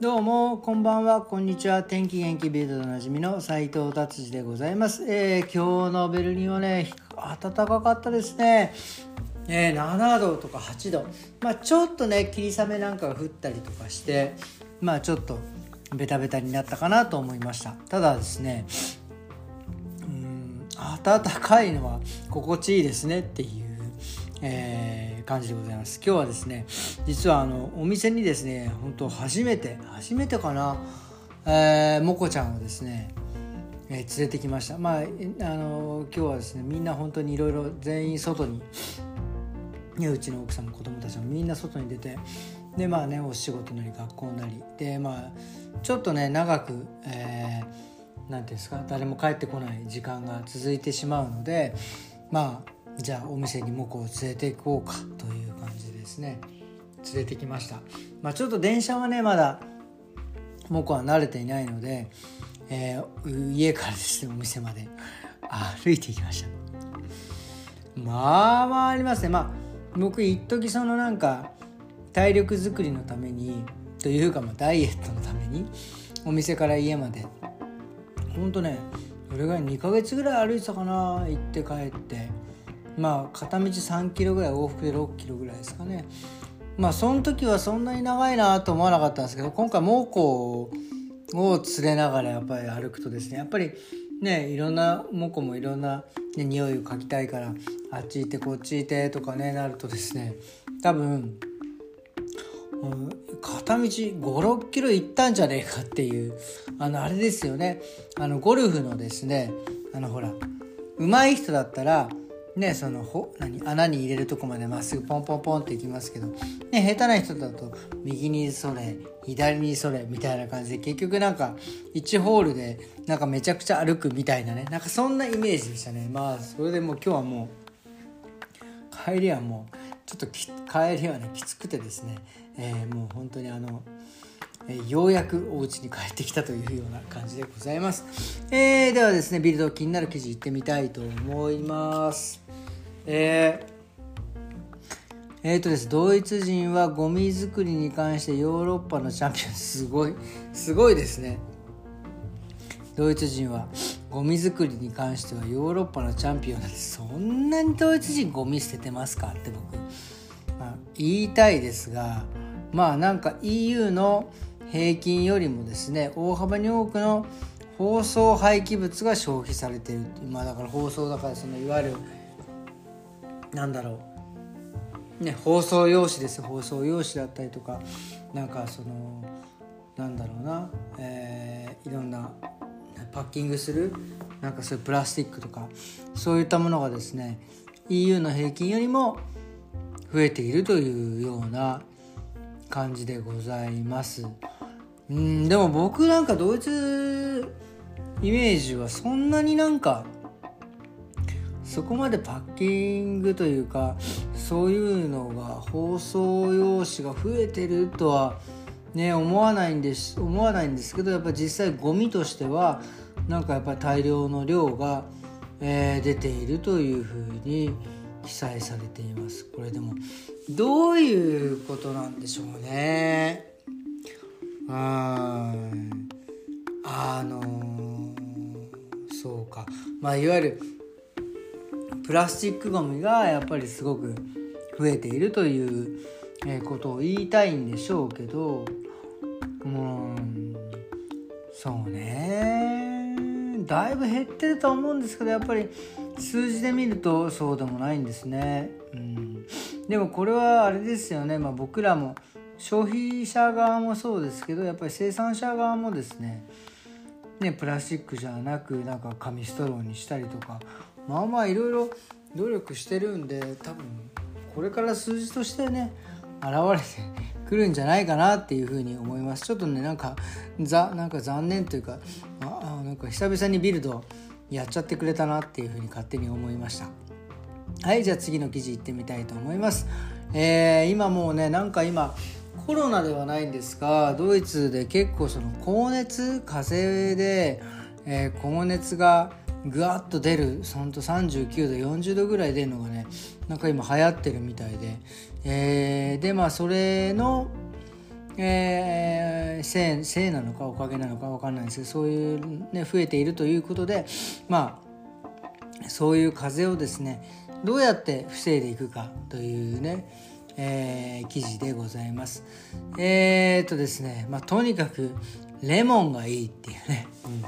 どうもこんばんは。こんにちは。天気元気ビルドでおなじみの斉藤達治でございます、えー、今日のベルリンはね暖かかったですね。えー、7度とか8度、まあ、ちょっとね霧雨なんかが降ったりとかしてまあちょっとベタベタになったかなと思いました。ただですねうん暖かいのは心地いいですねっていう、えー感じでございます。今日はですね実はあのお店にですね本当初めて初めてかな、えー、もこちゃんをですねえー、連れてきました。まああの今日はですねみんな本当にいろいろ全員外に、ね、うちの奥さんも子供たちもみんな外に出てでまあねお仕事なり学校なりでまあちょっとね長く、えー、て言うんですか誰も帰ってこない時間が続いてしまうのでまあじゃあお店にモコを連れて行こうかという感じですね。連れてきました、まあ、ちょっと電車はねまだモコは慣れていないので、えー、家からですねお店まで。歩いていきました。まあまあありますね。まあ僕一時そのなんか体力づくりのためにというかまあダイエットのためにお店から家まで。ほんとねそれが2ヶ月ぐらい歩いてたかな行って帰って。まあ片道3キロぐらい往復で6キロぐらいですかね。まあその時はそんなに長いなと思わなかったんですけど今回猛虎を連れながらやっぱり歩くとですねやっぱりねいろんな猛虎もいろんな、ね、匂いを嗅ぎたいからあっち行ってこっち行ってとかねなるとですね多分片道56キロ行ったんじゃねえかっていうあのあれですよね。あのゴルフのですねあのほら上手い人だったらねそのほ何穴に入れるとこまでまっすぐポンポンポンっていきますけど、ね、下手な人だと右にそれ左にそれみたいな感じで結局なんか1ホールでなんかめちゃくちゃ歩くみたいなねなんかそんなイメージでしたねまあそれでもう今日はもう帰りはもうちょっと帰りはねきつくてですね、えー、もう本当にあのようやくお家に帰ってきたというような感じでございます。えー、ではですね、ビルド気になる記事いってみたいと思います。えー、えー、とです、ドイツ人はゴミ作りに関してヨーロッパのチャンピオン、すごい、すごいですね。ドイツ人はゴミ作りに関してはヨーロッパのチャンピオンなんてそんなにドイツ人ゴミ捨ててますかって僕、まあ、言いたいですがまあなんか EU の平均よりもですね大幅に多くの包装廃棄物が消費されている。まあだから包装だからそのいわゆるなんだろう。ね包装用紙です包装用紙だったりとかなんかそのなんだろうな、えー、いろんなパッキングするなんかそういうプラスチックとかそういったものがですね EU の平均よりも増えているというような感じでございます。うんでも僕なんかドイツイメージはそんなになんかそこまでパッキングというかそういうのが包装用紙が増えてるとはね思わないんです思わないんですけどやっぱ実際ゴミとしてはなんかやっぱり大量の量が、えー、出ているというふうに記載されています。これでもどういうことなんでしょうね。うんあのー、そうか。まあいわゆるプラスチックごみがやっぱりすごく増えているということを言いたいんでしょうけどうんそうね。だいぶ減ってると思うんですけどやっぱり数字で見るとそうでもないんですね。うん、でもこれはあれですよね、まあ、僕らも消費者側もそうですけどやっぱり生産者側もですね。ねプラスチックじゃなくなんか紙ストローにしたりとかまあまあいろいろ努力してるんで多分これから数字としてね現れてくるんじゃないかなっていうふうに思います。ちょっとねなんかざなんか残念というかあなんか久々にビルドやっちゃってくれたなっていうふうに勝手に思いました。はいじゃあ次の記事いってみたいと思います。えー、今もうねなんか今コロナではないんですがドイツで結構その高熱風邪で、えー、高熱がぐわっと出るほんと39度40度ぐらい出るのがねなんか今流行ってるみたいで、えー、でまあそれの、えー、せいせいなのかおかげなのか分かんないんですけどそういう、ね、増えているということでまあそういう風邪をですねどうやって防いでいくかというね、えー、記事でございます。えー、っとですね、まあ、とにかくレモンがいいっていうね、うん、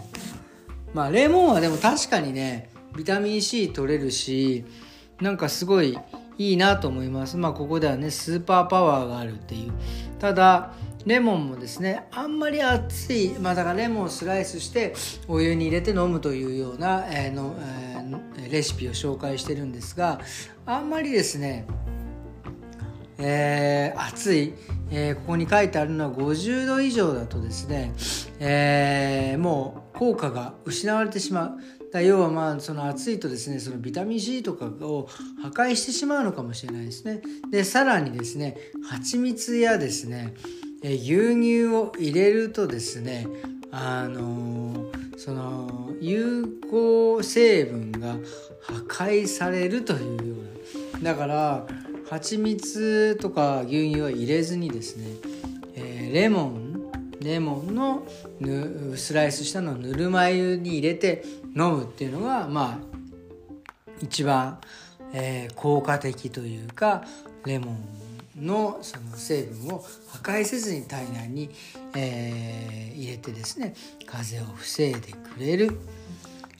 まあレモンはでも確かにねビタミン C 取れるしなんかすごいいいなと思います。まあここではねスーパーパワーがあるっていう。ただレモンもですねあんまり熱いまあだからレモンをスライスしてお湯に入れて飲むというような、えー、の、えー、レシピを紹介してるんですがあんまりですねえー、暑い、えー、ここに書いてあるのは50度以上だとですね、えー、もう効果が失われてしまう。だ要はまあその暑いとですねそのビタミン C とかを破壊してしまうのかもしれないですね。でさらにですね蜂蜜やですね牛乳を入れるとですねあのその有効成分が破壊されるというような。だから蜂蜜とか牛乳は入れずにですね、えー、レモンレモンのスライスしたのをぬるま湯に入れて飲むっていうのがまあ一番、えー、効果的というかレモンのその成分を破壊せずに体内に、えー、入れてですね風邪を防いでくれる、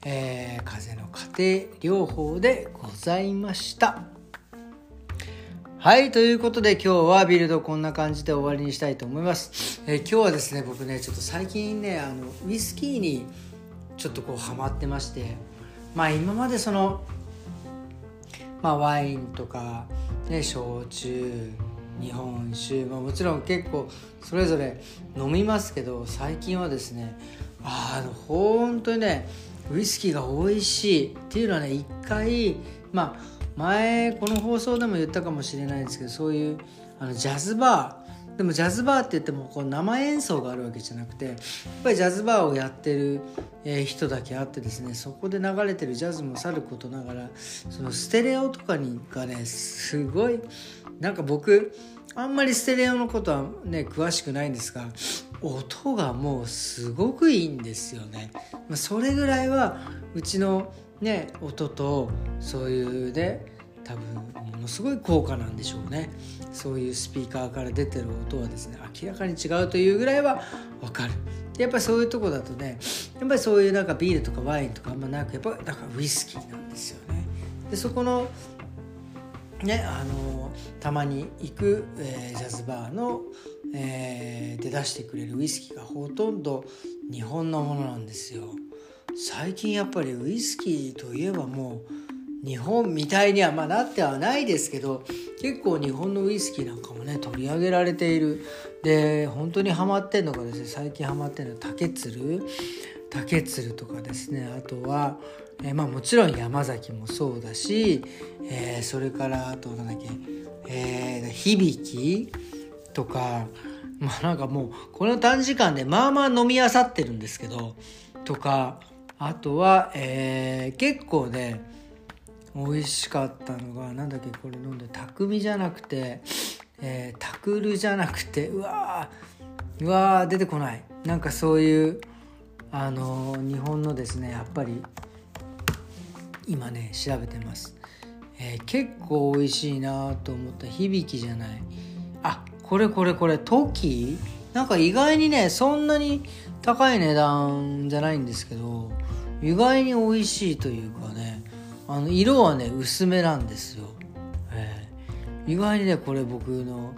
えー、風邪の家庭療法でございました。はい、ということで今日はビルドこんな感じで終わりにしたいと思います。えー、今日はですね、僕ね、ちょっと最近ね、あのウイスキーにちょっとこうハマってまして、まあ今までその、まあワインとか、ね、焼酎、日本酒、まあ、もちろん結構それぞれ飲みますけど、最近はですね、あの、本当にね、ウイスキーが美味しいっていうのはね、一回、まあ前この放送でも言ったかもしれないですけどそういうあのジャズバーでもジャズバーって言ってもこう生演奏があるわけじゃなくてやっぱりジャズバーをやってる、人だけあってですねそこで流れてるジャズもさることながらそのステレオとかにがねすごいなんか僕あんまりステレオのことはね詳しくないんですが音がもうすごくいいんですよね。それぐらいはうちのね音とそういうね多分ものすごい効果なんでしょうね。そういうスピーカーから出てる音はですね明らかに違うというぐらいは分かる。やっぱりそういうとこだとねやっぱりそういうなんかビールとかワインとかあんまなくやっぱだかウイスキーなんですよね。でそこのねあのたまに行く、えー、ジャズバーの、えー、で出してくれるウイスキーがほとんど日本のものなんですよ。最近やっぱりウイスキーといえばもう日本みたいにはまあなってはないですけど結構日本のウイスキーなんかもね取り上げられている。で本当にハマってんのがですね最近ハマってんのは竹鶴。竹鶴とかですね。あとは、えー、まあもちろん山崎もそうだし、えー、それからあと何だっけ、えー、響とかまあなんかもうこの短時間でまあまあ飲みあさってるんですけどとかあとは、えー、結構ね美味しかったのがなんだっけこれ飲んで匠じゃなくて、えー、タクルじゃなくてうわーうわー出てこない。なんかそういうあのー、日本のですねやっぱり今ね調べてます、えー、結構美味しいなと思った。響きじゃない。あこれこれこれトキなんか意外にねそんなに高い値段じゃないんですけど意外に美味しいというかねあの色はね薄めなんですよ、えー、意外にねこれ僕の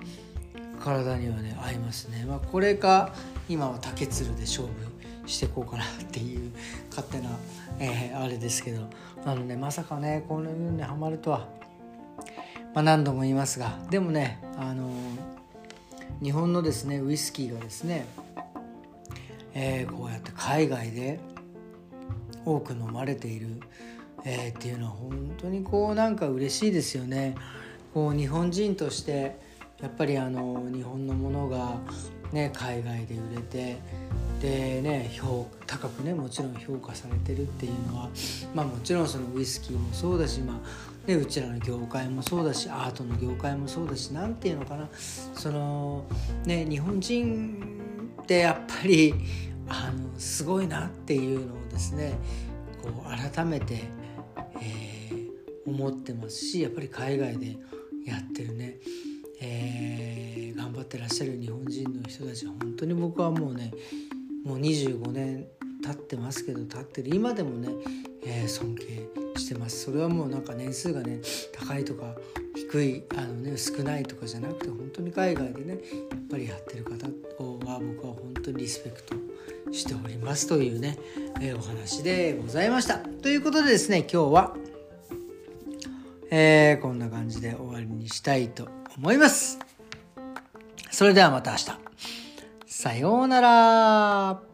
体にはね合いますね、まあ、これか今は竹鶴で勝負していこうかなっていう勝手な、えー、あれですけど。あのねまさかねこのようにはまるとは、まあ、何度も言いますが。でもねあの日本のですねウイスキーがですね、えー、こうやって海外で多く飲まれている、えー、っていうのは本当にこうなんか嬉しいですよね。こう日本人としてやっぱりあの日本のものが、ね、海外で売れてでね評高くねもちろん評価されてるっていうのは、まあ、もちろんそのウイスキーもそうだし、まあでうちらの業界もそうだしアートの業界もそうだし何て言うのかなそのね日本人ってやっぱりあのすごいなっていうのをですねこう改めて、えー、思ってますしやっぱり海外でやってるね、えー、頑張ってらっしゃる日本人の人たちは本当に僕はもうねもう25年経ってますけど経ってる今でもね、えー、尊敬してます。それはもうなんか年数がね高いとか低いあの、ね、少ないとかじゃなくて本当に海外でねやっぱりやってる方は僕は本当にリスペクトしておりますというね、えー、お話でございました。ということでですね今日は、えー、こんな感じで終わりにしたいと思います。それではまた明日。さようなら。